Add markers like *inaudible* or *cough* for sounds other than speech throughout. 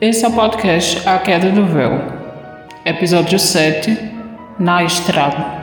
Esse é o podcast A Queda do Véu, episódio 7 Na Estrada.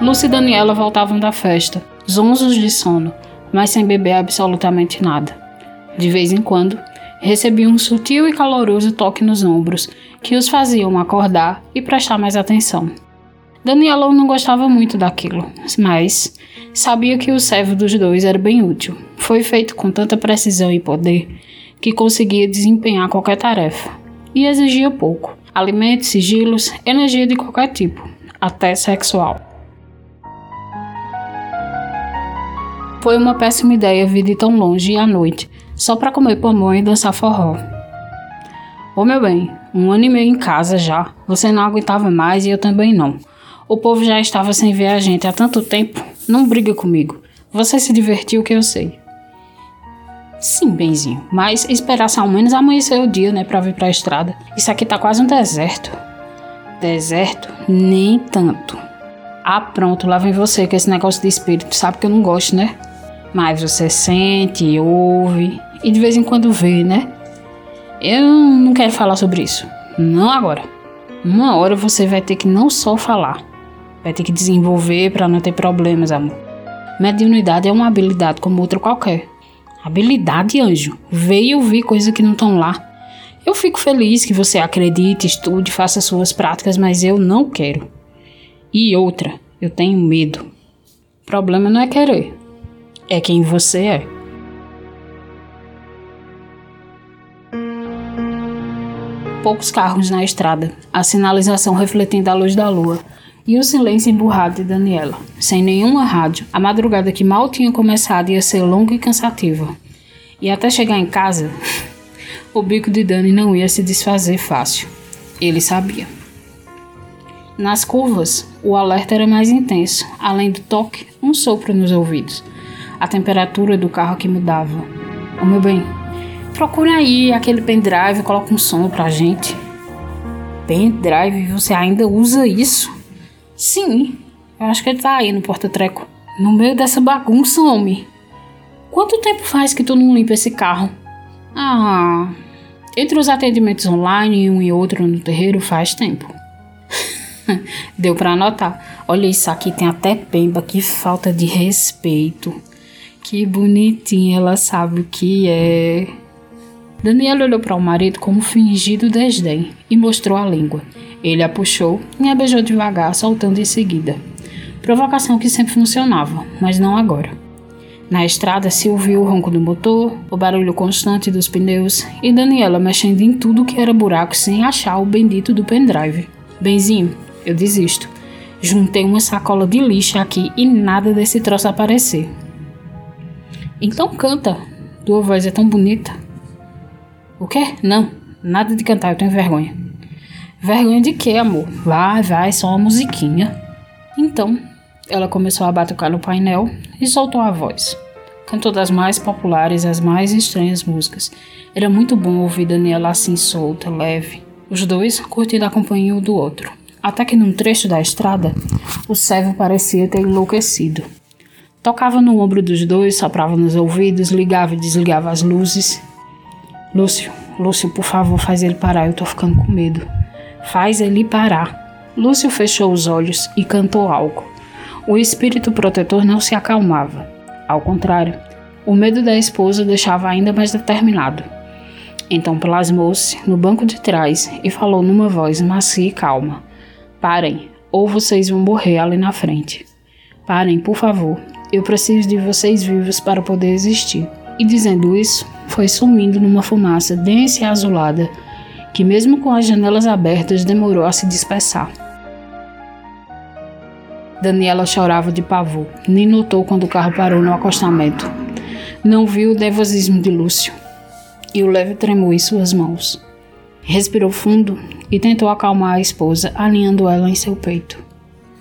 Lúcia e Daniela voltavam da festa, zonzos de sono, mas sem beber absolutamente nada. De vez em quando, recebiam um sutil e caloroso toque nos ombros que os faziam acordar e prestar mais atenção. Daniela não gostava muito daquilo, mas sabia que o servo dos dois era bem útil. Foi feito com tanta precisão e poder que conseguia desempenhar qualquer tarefa e exigia pouco: alimentos, sigilos, energia de qualquer tipo, até sexual. Foi uma péssima ideia vir de tão longe à noite, só para comer pamonha e dançar forró. Ô meu bem, um ano e meio em casa já, você não aguentava mais e eu também não. O povo já estava sem ver a gente há tanto tempo, não briga comigo. Você se divertiu que eu sei. Sim, benzinho, mas esperasse ao menos amanhecer o dia, né, pra vir pra estrada. Isso aqui tá quase um deserto. Deserto? Nem tanto. Ah, pronto, lá vem você com esse negócio de espírito. Sabe que eu não gosto, né? Mas você sente, ouve e de vez em quando vê, né? Eu não quero falar sobre isso. Não agora. Uma hora você vai ter que não só falar, vai ter que desenvolver para não ter problemas, amor. Mediunidade é uma habilidade como outra qualquer. Habilidade, anjo. Veio ouvir coisas que não estão lá. Eu fico feliz que você acredite, estude, faça suas práticas, mas eu não quero. E outra, eu tenho medo. O problema não é querer, é quem você é. Poucos carros na estrada, a sinalização refletindo a luz da lua e o silêncio emburrado de Daniela. Sem nenhuma rádio, a madrugada que mal tinha começado ia ser longa e cansativa. E até chegar em casa, *laughs* o bico de Dani não ia se desfazer fácil. Ele sabia. Nas curvas, o alerta era mais intenso, além do toque, um sopro nos ouvidos a temperatura do carro que mudava. Ô meu bem, procura aí aquele pendrive coloca um som pra gente. Pendrive? Você ainda usa isso? Sim, eu acho que ele tá aí no porta-treco. No meio dessa bagunça, homem. Quanto tempo faz que tu não limpa esse carro? Ah, entre os atendimentos online um e outro no terreiro faz tempo. *laughs* Deu para anotar. Olha isso aqui, tem até pemba, que falta de respeito. Que bonitinha, ela sabe o que é. Daniela olhou para o marido com um fingido desdém e mostrou a língua. Ele a puxou e a beijou devagar, soltando em seguida. Provocação que sempre funcionava, mas não agora. Na estrada se ouviu o ronco do motor, o barulho constante dos pneus e Daniela mexendo em tudo que era buraco sem achar o bendito do pendrive. Benzinho, eu desisto. Juntei uma sacola de lixo aqui e nada desse troço aparecer. Então canta. Tua voz é tão bonita. O quê? Não, nada de cantar, eu tenho vergonha. Vergonha de quê, amor? Vai, vai, só uma musiquinha. Então, ela começou a batucar no painel e soltou a voz. Cantou das mais populares as mais estranhas músicas. Era muito bom ouvir Daniela assim solta, leve. Os dois curtindo a companhia um do outro. Até que num trecho da estrada, o servo parecia ter enlouquecido. Tocava no ombro dos dois, soprava nos ouvidos, ligava e desligava as luzes. Lúcio, Lúcio, por favor, faz ele parar, eu tô ficando com medo. Faz ele parar. Lúcio fechou os olhos e cantou algo. O espírito protetor não se acalmava. Ao contrário, o medo da esposa deixava ainda mais determinado. Então plasmou-se no banco de trás e falou numa voz macia e calma: Parem, ou vocês vão morrer ali na frente. Parem, por favor, eu preciso de vocês vivos para poder existir. E dizendo isso, foi sumindo numa fumaça densa e azulada, que mesmo com as janelas abertas demorou a se dispersar. Daniela chorava de pavor, nem notou quando o carro parou no acostamento. Não viu o nervosismo de Lúcio e o leve tremor em suas mãos. Respirou fundo e tentou acalmar a esposa, alinhando ela em seu peito.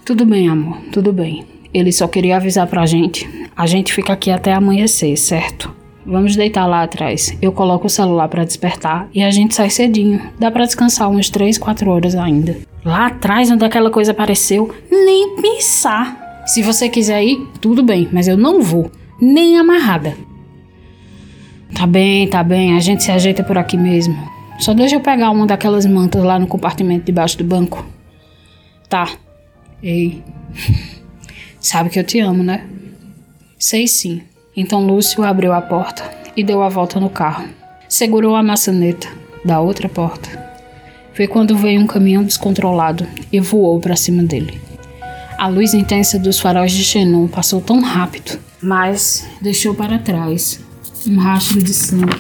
Tudo bem, amor, tudo bem. Ele só queria avisar pra gente. A gente fica aqui até amanhecer, certo? Vamos deitar lá atrás. Eu coloco o celular para despertar e a gente sai cedinho. Dá para descansar umas 3, 4 horas ainda. Lá atrás, onde aquela coisa apareceu, nem pensar. Se você quiser ir, tudo bem, mas eu não vou, nem amarrada. Tá bem, tá bem, a gente se ajeita por aqui mesmo. Só deixa eu pegar uma daquelas mantas lá no compartimento debaixo do banco. Tá. Ei. *laughs* Sabe que eu te amo, né? Sei sim. Então Lúcio abriu a porta e deu a volta no carro. Segurou a maçaneta da outra porta. Foi quando veio um caminhão descontrolado e voou para cima dele. A luz intensa dos faróis de Xenon passou tão rápido, mas deixou para trás um rastro de sangue,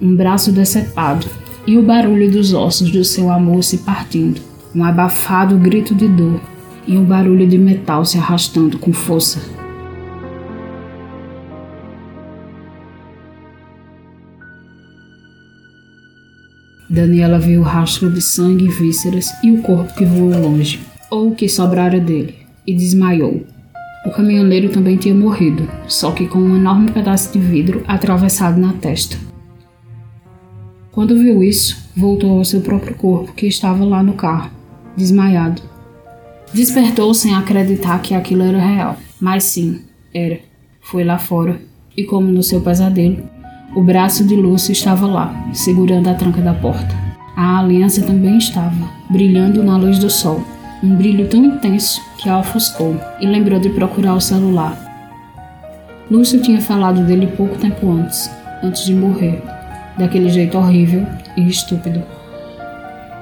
um braço decepado e o barulho dos ossos do seu amor se partindo, um abafado grito de dor e um barulho de metal se arrastando com força. Daniela viu o rastro de sangue e vísceras e o corpo que voou longe, ou o que sobrara dele, e desmaiou. O caminhoneiro também tinha morrido, só que com um enorme pedaço de vidro atravessado na testa. Quando viu isso, voltou ao seu próprio corpo que estava lá no carro, desmaiado. Despertou sem acreditar que aquilo era real, mas sim, era. Foi lá fora, e como no seu pesadelo, o braço de Lúcio estava lá, segurando a tranca da porta. A aliança também estava, brilhando na luz do sol, um brilho tão intenso que a ofuscou e lembrou de procurar o celular. Lúcio tinha falado dele pouco tempo antes, antes de morrer, daquele jeito horrível e estúpido.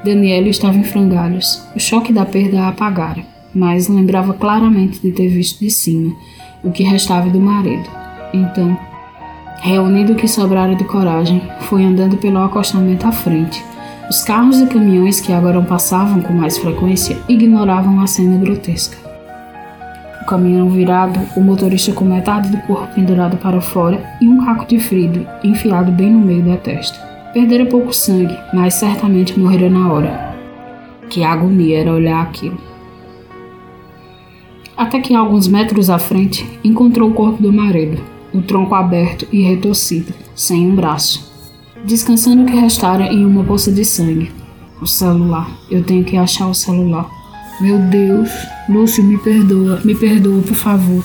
Daniela estava em frangalhos. O choque da perda a apagara, mas lembrava claramente de ter visto de cima o que restava do marido. Então, reunindo o que sobrara de coragem, foi andando pelo acostamento à frente os carros e caminhões que agora passavam com mais frequência ignoravam a cena grotesca. O caminhão virado, o motorista com metade do corpo pendurado para fora e um caco de frido enfiado bem no meio da testa. Perdera pouco sangue, mas certamente morrera na hora. Que agonia era olhar aquilo. Até que, alguns metros à frente, encontrou o corpo do marido, o tronco aberto e retorcido, sem um braço descansando o que restara em uma bolsa de sangue. O celular. Eu tenho que achar o celular. Meu Deus, Lúcio, me perdoa, me perdoa, por favor.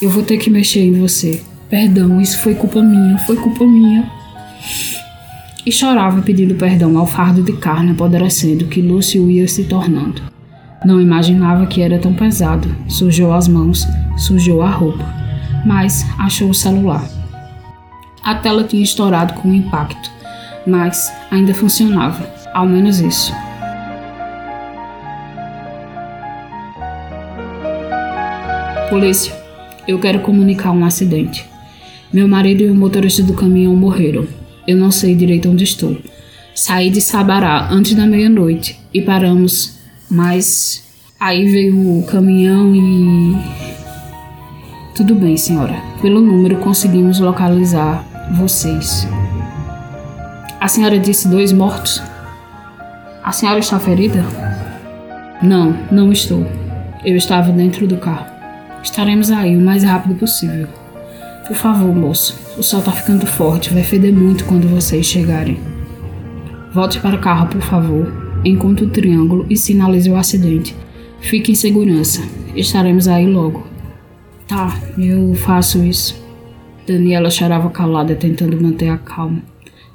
Eu vou ter que mexer em você. Perdão, isso foi culpa minha, foi culpa minha. E chorava pedindo perdão ao fardo de carne apodrecendo que Lúcio ia se tornando. Não imaginava que era tão pesado. Sujou as mãos, sujou a roupa. Mas achou o celular. A tela tinha estourado com o impacto mas ainda funcionava, ao menos isso. Polícia, eu quero comunicar um acidente. Meu marido e o motorista do caminhão morreram. Eu não sei direito onde estou. Saí de Sabará antes da meia-noite e paramos, mas aí veio o caminhão e. Tudo bem, senhora. Pelo número conseguimos localizar vocês. A senhora disse dois mortos. A senhora está ferida? Não, não estou. Eu estava dentro do carro. Estaremos aí o mais rápido possível. Por favor, moço. O sol está ficando forte. Vai feder muito quando vocês chegarem. Volte para o carro, por favor. Encontre o triângulo e sinalize o acidente. Fique em segurança. Estaremos aí logo. Tá, eu faço isso. Daniela chorava calada, tentando manter a calma.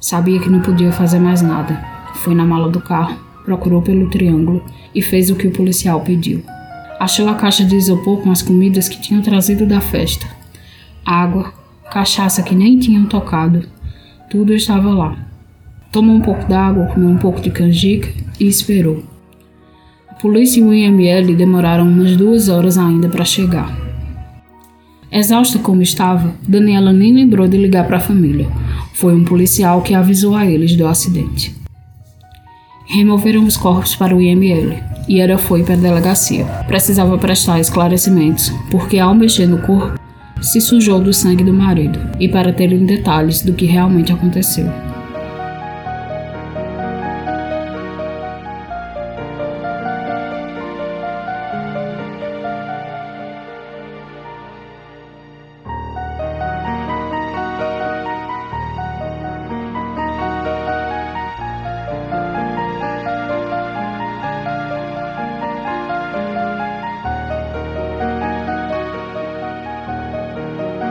Sabia que não podia fazer mais nada. Foi na mala do carro, procurou pelo triângulo e fez o que o policial pediu. Achou a caixa de isopor com as comidas que tinham trazido da festa. Água, cachaça que nem tinham tocado. Tudo estava lá. Tomou um pouco d'água, comeu um pouco de canjica e esperou. A polícia e o IML demoraram umas duas horas ainda para chegar. Exausta como estava, Daniela nem lembrou de ligar para a família. Foi um policial que avisou a eles do acidente. Removeram os corpos para o IML e ela foi para a delegacia. Precisava prestar esclarecimentos, porque ao mexer no corpo, se sujou do sangue do marido e para terem detalhes do que realmente aconteceu.